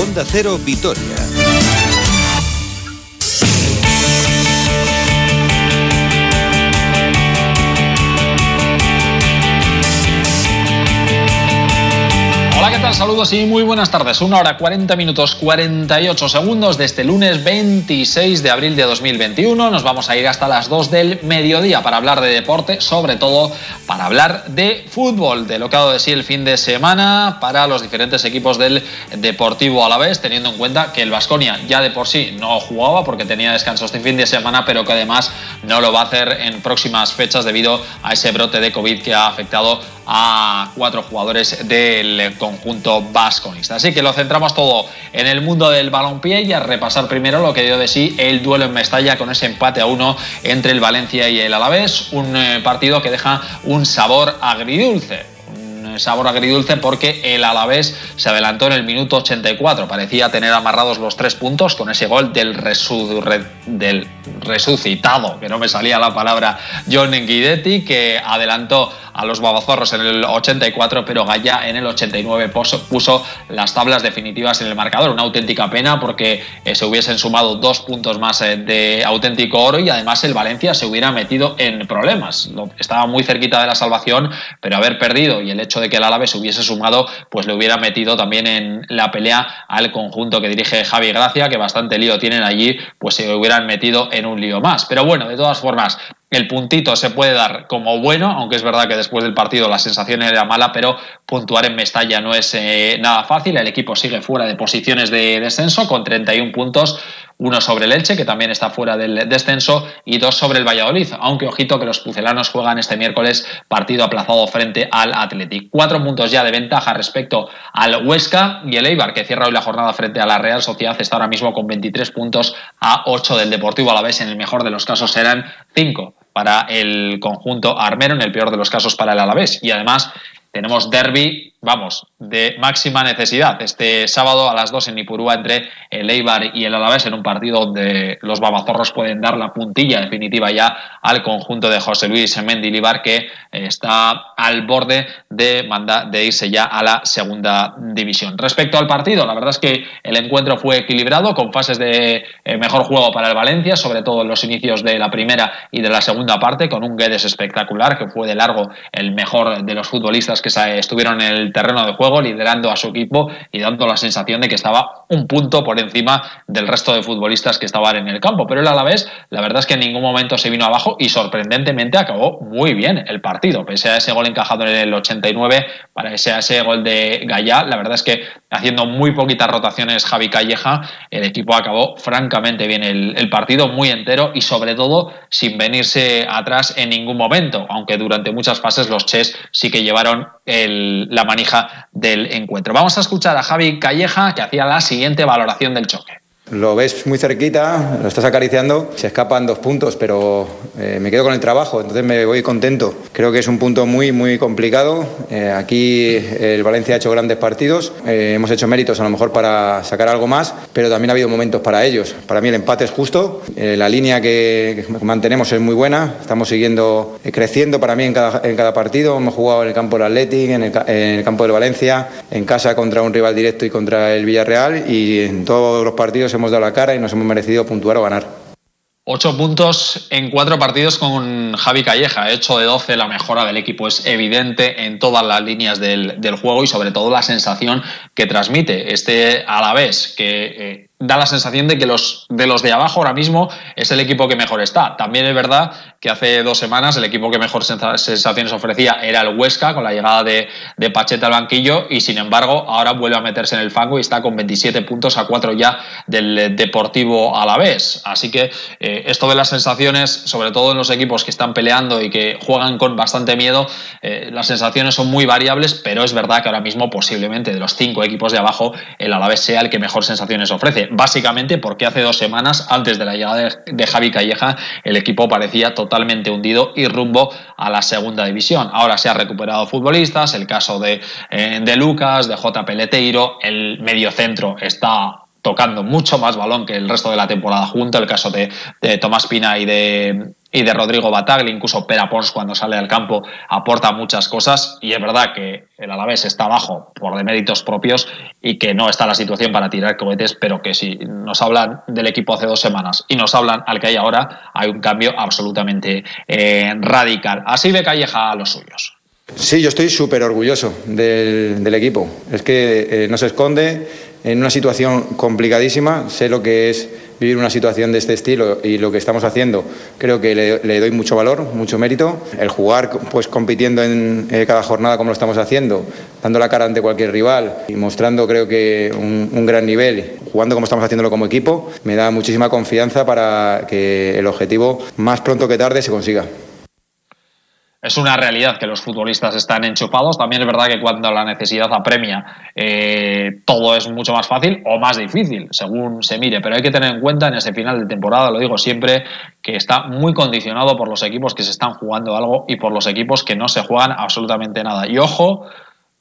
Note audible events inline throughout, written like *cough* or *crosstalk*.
Onda Cero Vitoria. Saludos y muy buenas tardes. Una hora 40 minutos 48 segundos de este lunes 26 de abril de 2021. Nos vamos a ir hasta las 2 del mediodía para hablar de deporte, sobre todo para hablar de fútbol, de lo que ha dado de sí el fin de semana para los diferentes equipos del Deportivo a la vez, teniendo en cuenta que el Vasconia ya de por sí no jugaba porque tenía descanso este fin de semana, pero que además no lo va a hacer en próximas fechas debido a ese brote de COVID que ha afectado a cuatro jugadores del conjunto vasconista. Así que lo centramos todo en el mundo del balompié y a repasar primero lo que dio de sí el duelo en Mestalla con ese empate a uno entre el Valencia y el Alavés, un eh, partido que deja un sabor agridulce sabor agridulce porque el Alavés se adelantó en el minuto 84. Parecía tener amarrados los tres puntos con ese gol del, del resucitado, que no me salía la palabra, John Guidetti, que adelantó a los babazorros en el 84, pero Gaya en el 89 puso, las tablas definitivas en el marcador. Una auténtica pena porque eh, se hubiesen sumado dos puntos más eh, de auténtico oro y además el Valencia se hubiera metido en problemas. Estaba muy cerquita de la salvación, pero haber perdido y el hecho de que el Alavés se hubiese sumado, pues le hubiera metido también en la pelea al conjunto que dirige Javi Gracia, que bastante lío tienen allí, pues se hubieran metido en un lío más. Pero bueno, de todas formas, el puntito se puede dar como bueno, aunque es verdad que después del partido la sensación era mala, pero puntuar en Mestalla no es eh, nada fácil. El equipo sigue fuera de posiciones de descenso con 31 puntos, uno sobre el Elche, que también está fuera del descenso, y dos sobre el Valladolid, aunque ojito que los pucelanos juegan este miércoles partido aplazado frente al Athletic. Cuatro puntos ya de ventaja respecto al Huesca y el Eibar, que cierra hoy la jornada frente a la Real Sociedad, está ahora mismo con 23 puntos a 8 del Deportivo a la vez. En el mejor de los casos serán 5 para el conjunto armero, en el peor de los casos para el Alavés. Y además tenemos derby vamos, de máxima necesidad. Este sábado a las 2 en Ipurúa entre el Eibar y el Alavés en un partido donde los babazorros pueden dar la puntilla definitiva ya al conjunto de José Luis Mendilibar que está al borde de, de irse ya a la segunda división. Respecto al partido, la verdad es que el encuentro fue equilibrado con fases de eh, mejor juego para el Valencia, sobre todo en los inicios de la primera y de la segunda parte, con un Guedes espectacular que fue de largo el mejor de los futbolistas que estuvieron en el terreno de juego, liderando a su equipo y dando la sensación de que estaba un punto por encima del resto de futbolistas que estaban en el campo. Pero el Alavés, la verdad es que en ningún momento se vino abajo y sorprendentemente acabó muy bien el partido. Pese a ese gol encajado en el 89, para ese, ese gol de Gallá, la verdad es que haciendo muy poquitas rotaciones Javi Calleja, el equipo acabó francamente bien el, el partido, muy entero y sobre todo sin venirse atrás en ningún momento, aunque durante muchas fases los Ches sí que llevaron el, la manija del encuentro. Vamos a escuchar a Javi Calleja que hacía la siguiente valoración del choque. Lo ves muy cerquita, lo estás acariciando, se escapan dos puntos, pero eh, me quedo con el trabajo, entonces me voy contento. Creo que es un punto muy, muy complicado. Eh, aquí el Valencia ha hecho grandes partidos, eh, hemos hecho méritos a lo mejor para sacar algo más, pero también ha habido momentos para ellos. Para mí el empate es justo, la línea que, mantenemos es muy buena, estamos siguiendo creciendo para mí en cada, en cada partido. Hemos jugado en el campo del Athletic, en el, en el campo del Valencia, en casa contra un rival directo y contra el Villarreal y en todos los partidos hemos dado la cara y nos hemos merecido puntuar o ganar. Ocho puntos en cuatro partidos con Javi Calleja. Hecho de 12, la mejora del equipo es evidente en todas las líneas del, juego y sobre todo la sensación que transmite este a la vez que eh, da la sensación de que los de los de abajo ahora mismo es el equipo que mejor está. También es verdad que hace dos semanas el equipo que mejor sensaciones ofrecía era el Huesca con la llegada de, de Pacheta al banquillo y sin embargo ahora vuelve a meterse en el fango y está con 27 puntos a 4 ya del Deportivo Alavés. Así que eh, esto de las sensaciones, sobre todo en los equipos que están peleando y que juegan con bastante miedo, eh, las sensaciones son muy variables, pero es verdad que ahora mismo posiblemente de los cinco equipos de abajo el Alavés sea el que mejor sensaciones ofrece básicamente porque hace dos semanas, antes de la llegada de, Javi Calleja, el equipo parecía totalmente hundido y rumbo a la segunda división. Ahora se ha recuperado futbolistas, el caso de, eh, de Lucas, de J. Peleteiro, el mediocentro está tocando mucho más balón que el resto de la temporada junto, el caso de, Tomás Pina y de, y de Rodrigo Batagli, incluso Pera Pons cuando sale al campo aporta muchas cosas y es verdad que el Alavés está abajo por deméritos propios y que no está la situación para tirar cohetes, pero que si nos hablan del equipo hace dos semanas y nos hablan al que hay ahora, hay un cambio absolutamente eh, radical. Así ve Calleja a los suyos. Sí, yo estoy súper orgulloso del, equipo. Es que eh, no se esconde en una situación complicadísima. Sé lo que es vivir una situación de este estilo y lo que estamos haciendo, creo que le, doy mucho valor, mucho mérito. El jugar pues compitiendo en eh, cada jornada como lo estamos haciendo, dando la cara ante cualquier rival y mostrando creo que un, un gran nivel, jugando como estamos haciéndolo como equipo, me da muchísima confianza para que el objetivo más pronto que tarde se consiga es una realidad que los futbolistas están enchupados. También es verdad que cuando la necesidad apremia, eh, todo es mucho más fácil o más difícil, según se mire. Pero hay que tener en cuenta en ese final de temporada, lo digo siempre, que está muy condicionado por los equipos que se están jugando algo y por los equipos que no se juegan absolutamente nada. Y ojo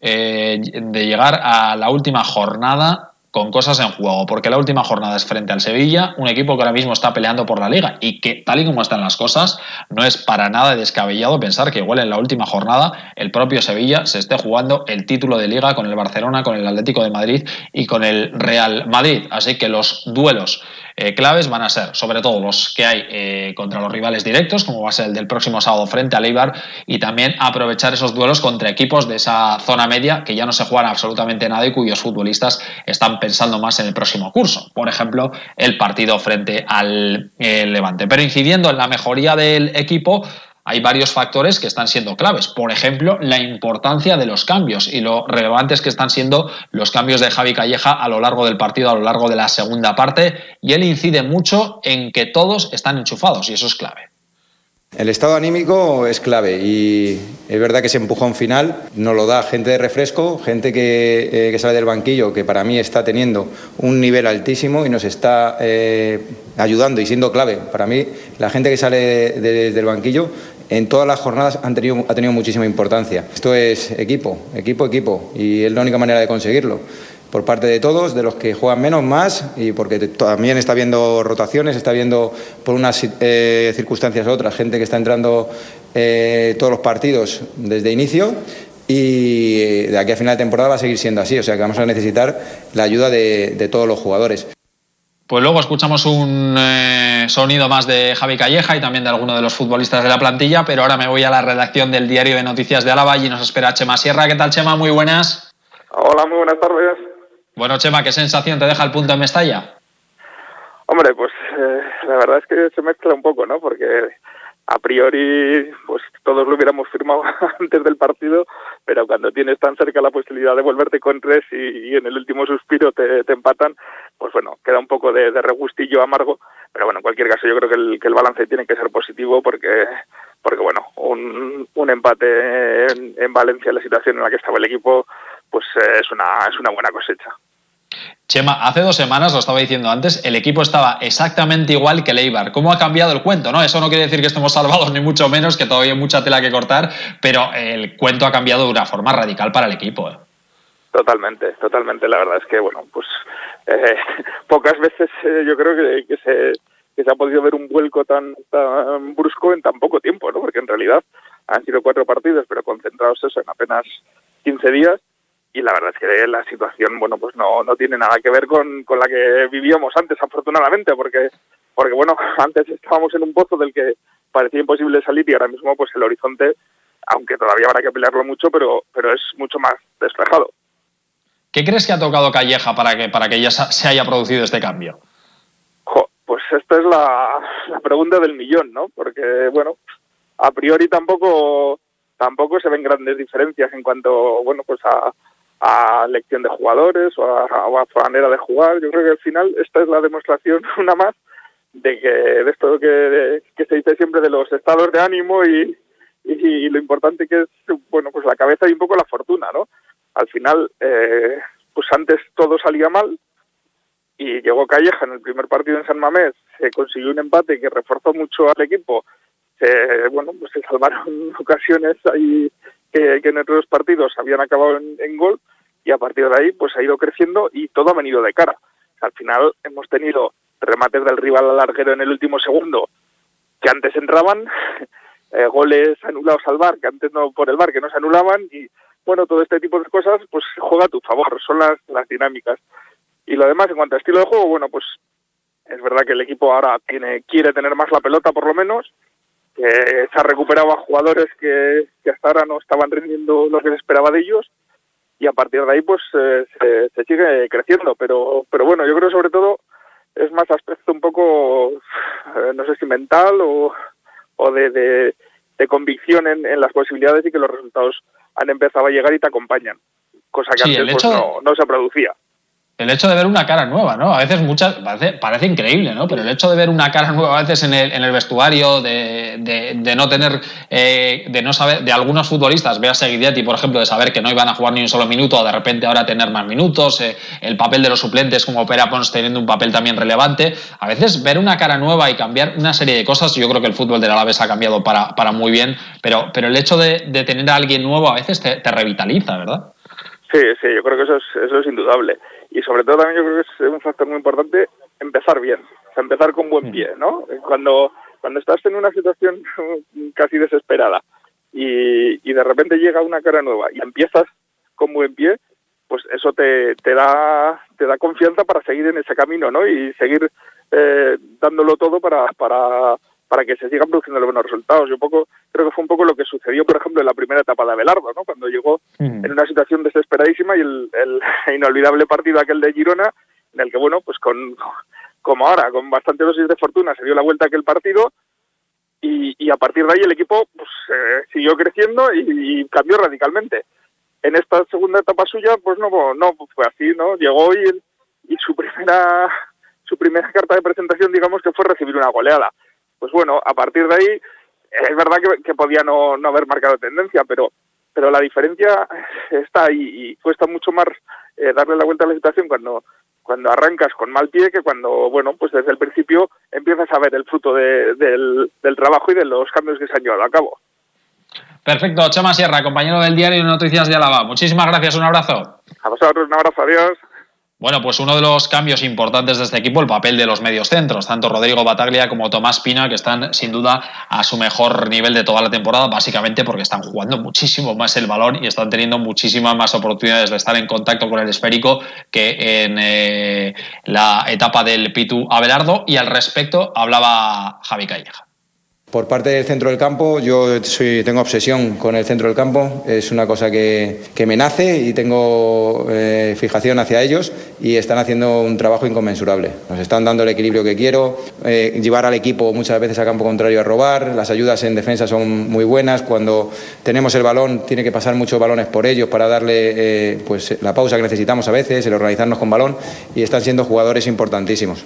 eh, de llegar a la última jornada con cosas en juego, porque la última jornada es frente al Sevilla, un equipo que ahora mismo está peleando por la liga y que tal y como están las cosas, no es para nada descabellado pensar que igual en la última jornada el propio Sevilla se esté jugando el título de liga con el Barcelona, con el Atlético de Madrid y con el Real Madrid. Así que los duelos eh, claves van a ser sobre todo los que hay eh, contra los rivales directos, como va a ser el del próximo sábado frente a Eibar, y también aprovechar esos duelos contra equipos de esa zona media que ya no se juegan absolutamente nada y cuyos futbolistas están pensando más en el próximo curso. Por ejemplo, el partido frente al eh, Levante. Pero incidiendo en la mejoría del equipo, hay varios factores que están siendo claves. Por ejemplo, la importancia de los cambios y lo relevantes que están siendo los cambios de Javi Calleja a lo largo del partido, a lo largo de la segunda parte. Y él incide mucho en que todos están enchufados y eso es clave. El estado anímico es clave y es verdad que ese empujón final nos lo da gente de refresco, gente que, eh, sale del banquillo, que para mí está teniendo un nivel altísimo y nos está eh, ayudando y siendo clave. Para mí, la gente que sale del banquillo en todas las jornadas han tenido, ha tenido muchísima importancia. Esto es equipo, equipo, equipo, y es la única manera de conseguirlo. Por parte de todos, de los que juegan menos, más, y porque también está habiendo rotaciones, está viendo por unas eh, circunstancias u otras gente que está entrando eh, todos los partidos desde inicio y de aquí a final de temporada va a seguir siendo así, o sea que vamos a necesitar la ayuda de todos los jugadores. Pues luego escuchamos un eh, sonido más de Javi Calleja y también de alguno de los futbolistas de la plantilla, pero ahora me voy a la redacción del diario de noticias de Álava y nos espera Chema Sierra. ¿Qué tal, Chema? Muy buenas. Hola, muy buenas tardes. Bueno, Chema, ¿qué sensación te deja el punto en Mestalla? Hombre, pues eh, la verdad es que se mezcla un poco, ¿no? Porque a priori, pues todos lo hubiéramos firmado *laughs* antes del partido, pero cuando tienes tan cerca la posibilidad de volverte con tres y, en el último suspiro te, empatan, pues bueno, queda un poco de, regustillo amargo, pero bueno, en cualquier caso yo creo que el, balance tiene que ser positivo porque, porque bueno, un, empate en, en Valencia, la situación en la que estaba el equipo, pues eh, es, una, es una buena cosecha. Chema, hace dos semanas, lo estaba diciendo antes, el equipo estaba exactamente igual que el Eibar. ¿Cómo ha cambiado el cuento? ¿no? Eso no quiere decir que estemos salvados, ni mucho menos, que todavía hay mucha tela que cortar, pero el cuento ha cambiado de una forma radical para el equipo. ¿eh? Totalmente, totalmente. La verdad es que, bueno, pues eh, *laughs* pocas veces eh, yo creo que, se, que se ha podido ver un vuelco tan, tan brusco en tan poco tiempo, ¿no? Porque en realidad han sido cuatro partidos, pero concentrados eso en apenas 15 días y la verdad es que la situación bueno pues no, no tiene nada que ver con, con la que vivíamos antes afortunadamente porque porque bueno *laughs* antes estábamos en un pozo del que parecía imposible salir y ahora mismo pues el horizonte aunque todavía habrá que pelearlo mucho pero pero es mucho más despejado ¿Qué crees que ha tocado Calleja para que para que ya se haya producido este cambio? pues esta es la, pregunta del millón, ¿no? Porque bueno, a priori tampoco tampoco se ven grandes diferencias en cuanto bueno pues a, a lección de jugadores o a, su manera de jugar. Yo creo que al final esta es la demostración, *laughs* una más, de que de esto que, que se dice siempre de los estados de ánimo y, y, lo importante que es, bueno, pues la cabeza y un poco la fortuna, ¿no? Al final, eh, pues antes todo salía mal y llegó Calleja en el primer partido en San Mamés, se consiguió un empate que reforzó mucho al equipo, se, bueno, pues se salvaron *laughs* ocasiones ahí que, en otros partidos habían acabado en, gol y a partir de ahí pues ha ido creciendo y todo ha venido de cara. al final hemos tenido remates del rival al larguero en el último segundo que antes entraban, *laughs* eh, goles anulados al bar, que antes no por el bar, que no se anulaban, y bueno, todo este tipo de cosas, pues juega a tu favor, son las, las dinámicas. Y lo demás, en cuanto a estilo de juego, bueno, pues es verdad que el equipo ahora tiene quiere tener más la pelota, por lo menos, que se ha recuperado a jugadores que, hasta ahora no estaban rindiendo lo que se esperaba de ellos, y a partir de ahí, pues eh, se, se sigue creciendo. Pero, pero bueno, yo creo sobre todo es más aspecto un poco, eh, no sé si mental o, o de, de, de convicción en, en, las posibilidades y que los resultados han empezado a llegar y te acompañan, cosa que sí, antes pues, no, no se producía el hecho de ver una cara nueva, ¿no? A veces muchas, parece, parece, increíble, ¿no? Pero el hecho de ver una cara nueva a veces en el, en el vestuario, de, de, de, no tener, eh, de no saber, de algunos futbolistas, veas Guidetti, por ejemplo, de saber que no iban a jugar ni un solo minuto, de repente ahora tener más minutos, eh, el papel de los suplentes como Opera Pons teniendo un papel también relevante, a veces ver una cara nueva y cambiar una serie de cosas, yo creo que el fútbol del Alavés ha cambiado para, para muy bien, pero, pero el hecho de, de tener a alguien nuevo a veces te, te revitaliza, ¿verdad? Sí, sí, yo creo que eso es, eso es indudable y sobre todo también yo creo que es un factor muy importante empezar bien, o sea, empezar con buen pie, ¿no? Cuando, cuando estás en una situación *laughs* casi desesperada y, y de repente llega una cara nueva y empiezas con buen pie, pues eso te, te da te da confianza para seguir en ese camino, ¿no? Y seguir eh, dándolo todo para, para para que se sigan produciendo los buenos resultados. Yo poco creo que fue un poco lo que sucedió, por ejemplo, en la primera etapa de Abelardo, ¿no? Cuando llegó en una situación desesperadísima y el, el, *laughs* inolvidable partido aquel de Girona, en el que, bueno, pues con como ahora, con bastante dosis de fortuna, se dio la vuelta aquel partido y, y a partir de ahí el equipo pues, eh, siguió creciendo y, y, cambió radicalmente. En esta segunda etapa suya, pues no, no fue así, ¿no? Llegó y, y su primera su primera carta de presentación, digamos que fue recibir una goleada pues bueno, a partir de ahí es verdad que, que podía no, no, haber marcado tendencia, pero pero la diferencia está y cuesta mucho más eh, darle la vuelta a la situación cuando cuando arrancas con mal pie que cuando, bueno, pues desde el principio empiezas a ver el fruto de, del, del trabajo y de los cambios que se han llevado a cabo. Perfecto, Chema Sierra, compañero del diario Noticias de Álava. Muchísimas gracias, un abrazo. A vosotros, un abrazo, adiós. Bueno, pues uno de los cambios importantes de este equipo, el papel de los medios centros, tanto Rodrigo Bataglia como Tomás Pina, que están sin duda a su mejor nivel de toda la temporada, básicamente porque están jugando muchísimo más el balón y están teniendo muchísimas más oportunidades de estar en contacto con el esférico que en eh, la etapa del Pitu Abelardo. Y al respecto hablaba Javi Calleja. Por parte del centro del campo, yo soy, tengo obsesión con el centro del campo, es una cosa que, me nace y tengo eh, fijación hacia ellos y están haciendo un trabajo inconmensurable. Nos están dando el equilibrio que quiero, eh, llevar al equipo muchas veces a campo contrario a robar, las ayudas en defensa son muy buenas, cuando tenemos el balón tiene que pasar muchos balones por ellos para darle eh, pues, la pausa que necesitamos a veces, el organizarnos con balón y están siendo jugadores importantísimos.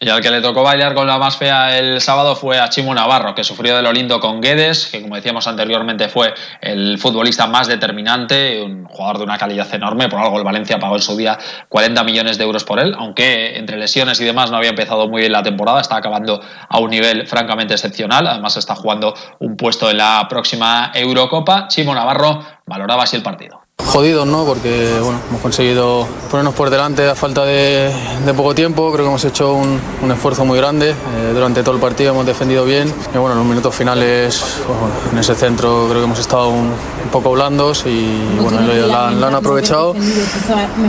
Y al que le tocó bailar con la más fea el sábado fue a Chimo Navarro, que sufrió de lo lindo con Guedes, que como decíamos anteriormente fue el futbolista más determinante, un jugador de una calidad enorme, por algo el Valencia pagó en su día 40 millones de euros por él, aunque entre lesiones y demás no había empezado muy bien la temporada, está acabando a un nivel francamente excepcional, además está jugando un puesto en la próxima Eurocopa. Chimo Navarro valoraba así el partido. Jodidos, ¿no? Porque bueno, hemos conseguido ponernos por delante a falta de, de poco tiempo. Creo que hemos hecho un, un esfuerzo muy grande. Eh, durante todo el partido hemos defendido bien. Y bueno, en los minutos finales, pues, bueno, en ese centro creo que hemos estado un, un poco blandos y bueno, la, la han aprovechado.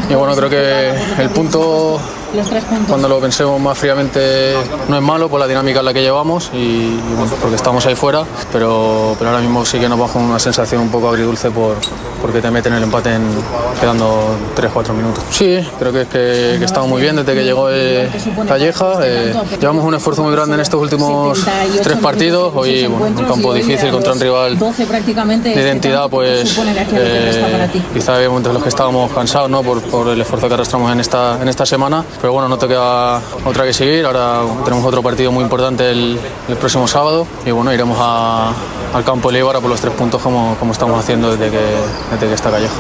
Y bueno, creo que el punto cuando lo pensemos más fríamente no es malo por la dinámica en la que llevamos y, bueno, porque estamos ahí fuera, pero, ahora mismo sí que nos baja una sensación un poco agridulce por, porque te meten el empate en, quedando 3-4 minutos. Sí, creo que, que, que estamos muy bien desde que llegó eh, Calleja. Eh, llevamos un esfuerzo muy grande en estos últimos tres partidos. Hoy un campo difícil contra un rival de identidad, pues eh, quizá había momentos en los que estábamos cansados ¿no? por, por el esfuerzo que arrastramos en esta, en esta semana pero bueno, no te queda otra que seguir. Ahora tenemos otro partido muy importante el, próximo sábado y bueno, iremos al campo de Eibar por los tres puntos como, como estamos haciendo desde que, desde que está Calleja.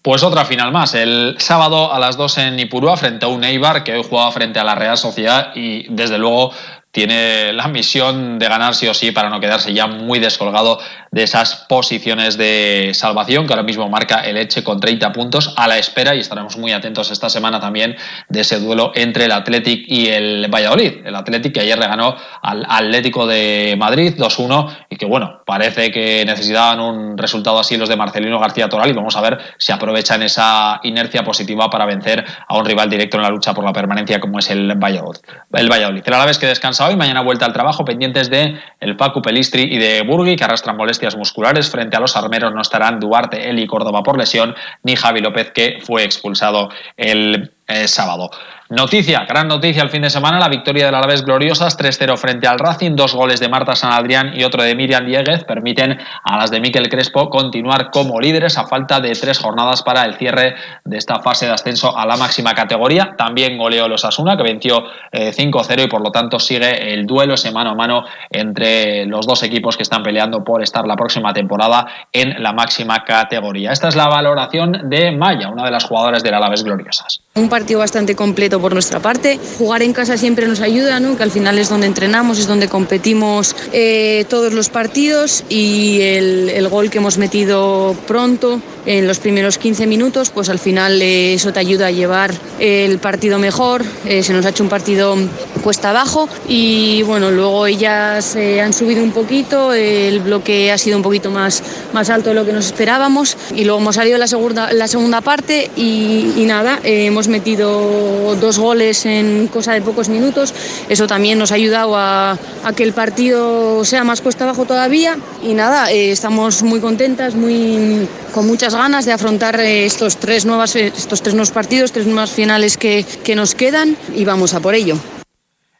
Pues otra final más, el sábado a las 2 en Ipurúa frente a un Eibar que hoy jugaba frente a la Real Sociedad y desde luego tiene la misión de ganar sí o sí para no quedarse ya muy descolgado de esas posiciones de salvación que ahora mismo marca el Eche con 30 puntos a la espera y estaremos muy atentos esta semana también de ese duelo entre el Athletic y el Valladolid. El Athletic que ayer le ganó al Atlético de Madrid 2-1 y que bueno, parece que necesitaban un resultado así los de Marcelino García Toral y vamos a ver si aprovechan esa inercia positiva para vencer a un rival directo en la lucha por la permanencia como es el Valladolid. El Valladolid. El vez que descansa hoy, mañana vuelta al trabajo, pendientes de el Pacu Pelistri y de Burgui, que arrastran molestias musculares. Frente a los armeros no estarán Duarte, Eli Córdoba por lesión, ni Javi López, que fue expulsado el eh, sábado. Noticia, gran noticia el fin de semana, la victoria del Alavés Gloriosas 3-0 frente al Racing, dos goles de Marta San Adrián y otro de Miriam Dieguez permiten a las de Miquel Crespo continuar como líderes a falta de tres jornadas para el cierre de esta fase de ascenso a la máxima categoría. También goleó los Asuna que venció 5-0 eh, y por lo tanto sigue el duelo ese mano a mano entre los dos equipos que están peleando por estar la próxima temporada en la máxima categoría. Esta es la valoración de Maya, una de las jugadoras del Alavés Gloriosas. Un partido bastante completo por nuestra parte. Jugar en casa siempre nos ayuda, ¿no? que al final es donde entrenamos, es donde competimos eh, todos los partidos y el, gol que hemos metido pronto en los primeros 15 minutos, pues al final eh, eso te ayuda a llevar el partido mejor. Eh, se nos ha hecho un partido cuesta abajo y bueno, luego ellas han subido un poquito, el bloque ha sido un poquito más, más alto de lo que nos esperábamos y luego hemos salido la segunda, la segunda parte y, y nada, hemos metido dos goles en cosa de pocos minutos. Eso también nos ha ayudado a, que el partido sea más cuesta abajo todavía. Y nada, eh, estamos muy contentas, muy, con muchas ganas de afrontar eh, estos tres, nuevas, estos tres nuevos partidos, tres nuevas finales que, que nos quedan y vamos a por ello.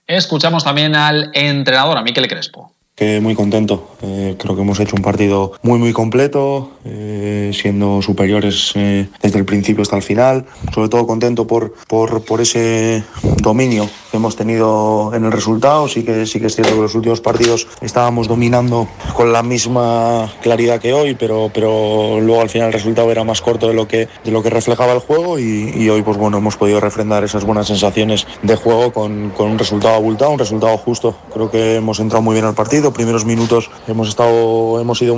Escuchamos también al entrenador, a Miquel Crespo muy contento. Eh, creo que hemos hecho un partido muy muy completo, eh, siendo superiores eh, desde el principio hasta el final. Sobre todo contento por, por, por, ese dominio que hemos tenido en el resultado. Sí que, sí que es cierto que los últimos partidos estábamos dominando con la misma claridad que hoy, pero, pero luego al final el resultado era más corto de lo que, de lo que reflejaba el juego y, y hoy pues bueno hemos podido refrendar esas buenas sensaciones de juego con, con un resultado abultado, un resultado justo. Creo que hemos entrado muy bien al partido primeros minutos hemos estado hemos sido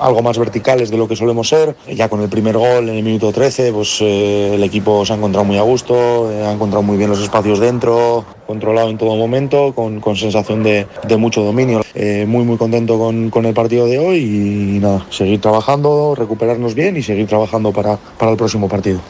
algo más verticales de lo que solemos ser. Ya con el primer gol en el minuto 13, pues eh, el equipo se ha encontrado muy a gusto, eh, ha encontrado muy bien los espacios dentro, controlado en todo momento, con, sensación de, mucho dominio. Eh, muy muy contento con, con, el partido de hoy y nada, seguir trabajando, recuperarnos bien y seguir trabajando para, para el próximo partido.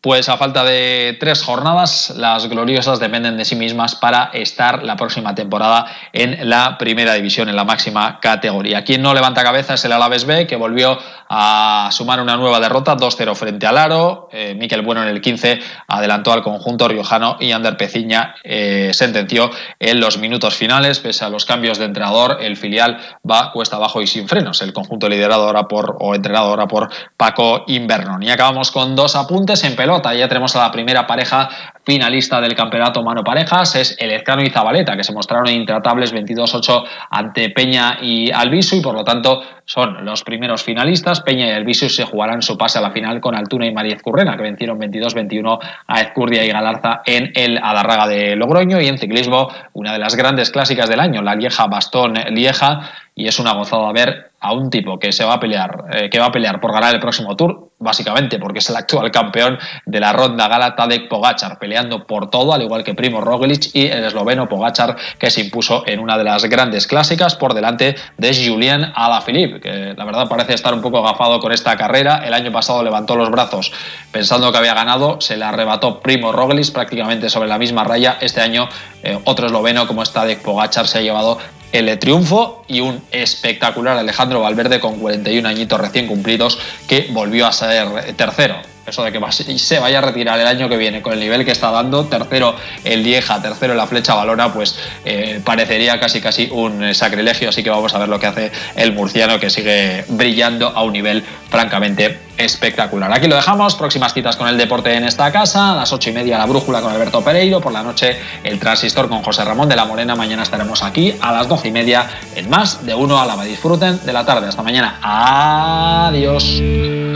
Pues a falta de tres jornadas, las gloriosas dependen de sí mismas para estar la próxima temporada en la primera división, en la máxima categoría. Quien no levanta cabeza es el Alaves B, que volvió a sumar una nueva derrota, 2-0 frente al Aro. Eh, Miquel Bueno en el 15 adelantó al conjunto riojano y Ander Peciña eh, sentenció en los minutos finales. Pese a los cambios de entrenador, el filial va cuesta abajo y sin frenos. El conjunto liderado ahora por, o entrenado ahora por Paco Invernon. Y acabamos con dos apuntes en ya tenemos a la primera pareja finalista del campeonato mano parejas, es el Ezcano y Zabaleta, que se mostraron intratables 22-8 ante Peña y Albisu y por lo tanto son los primeros finalistas. Peña y Albisu se jugarán su pase a la final con Altuna y María Ezcurrena, que vencieron 22-21 a Ezcurdia y Galarza en el Adarraga de Logroño y en ciclismo una de las grandes clásicas del año, la Lieja Bastón Lieja y es una gozada ver a un tipo que se va a pelear, eh, que va a pelear por ganar el próximo Tour, básicamente porque es el actual campeón de la ronda gala Tadek Pogachar, por todo, al igual que Primo Roglic y el esloveno Pogachar, que se impuso en una de las grandes clásicas por delante de Julien Alaphilippe, que la verdad parece estar un poco agafado con esta carrera. El año pasado levantó los brazos pensando que había ganado, se le arrebató Primo Roglic prácticamente sobre la misma raya. Este año eh, otro esloveno como es Tadek Pogachar se ha llevado el triunfo y un espectacular Alejandro Valverde con 41 añitos recién cumplidos que volvió a ser tercero eso de que se vaya a retirar el año que viene con el nivel que está dando, tercero el Lieja, tercero la flecha balona, pues eh, parecería casi casi un sacrilegio, así que vamos a ver lo que hace el murciano que sigue brillando a un nivel francamente espectacular. Aquí lo dejamos, próximas citas con el deporte en esta casa, a las ocho y media la brújula con Alberto Pereiro, por la noche el transistor con José Ramón de la Morena, mañana estaremos aquí a las doce y media en más de uno a la Disfruten de la tarde. Hasta mañana. Adiós.